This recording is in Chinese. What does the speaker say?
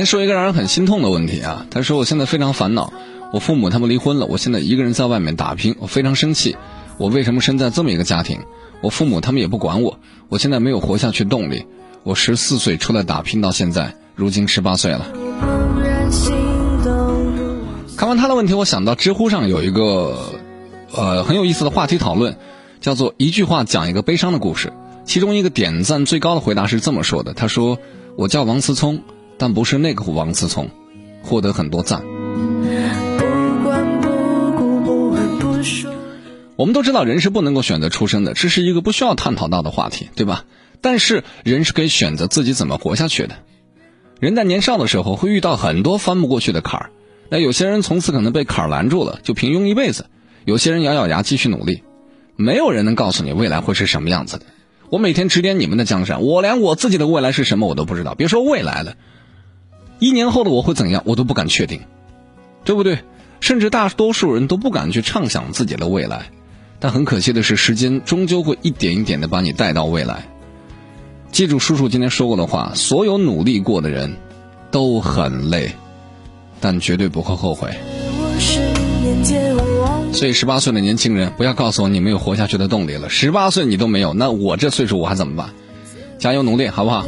先说一个让人很心痛的问题啊，他说我现在非常烦恼，我父母他们离婚了，我现在一个人在外面打拼，我非常生气，我为什么生在这么一个家庭？我父母他们也不管我，我现在没有活下去动力。我十四岁出来打拼到现在，如今十八岁了。看完他的问题，我想到知乎上有一个，呃，很有意思的话题讨论，叫做一句话讲一个悲伤的故事。其中一个点赞最高的回答是这么说的：“他说我叫王思聪，但不是那个王思聪。”获得很多赞。我们都知道人是不能够选择出生的，这是一个不需要探讨到的话题，对吧？但是人是可以选择自己怎么活下去的。人在年少的时候会遇到很多翻不过去的坎儿。那有些人从此可能被坎儿拦住了，就平庸一辈子；有些人咬咬牙继续努力。没有人能告诉你未来会是什么样子的。我每天指点你们的江山，我连我自己的未来是什么我都不知道，别说未来了，一年后的我会怎样，我都不敢确定，对不对？甚至大多数人都不敢去畅想自己的未来。但很可惜的是，时间终究会一点一点的把你带到未来。记住叔叔今天说过的话：所有努力过的人，都很累。但绝对不会后悔。所以，十八岁的年轻人，不要告诉我你没有活下去的动力了。十八岁你都没有，那我这岁数我还怎么办？加油努力，好不好？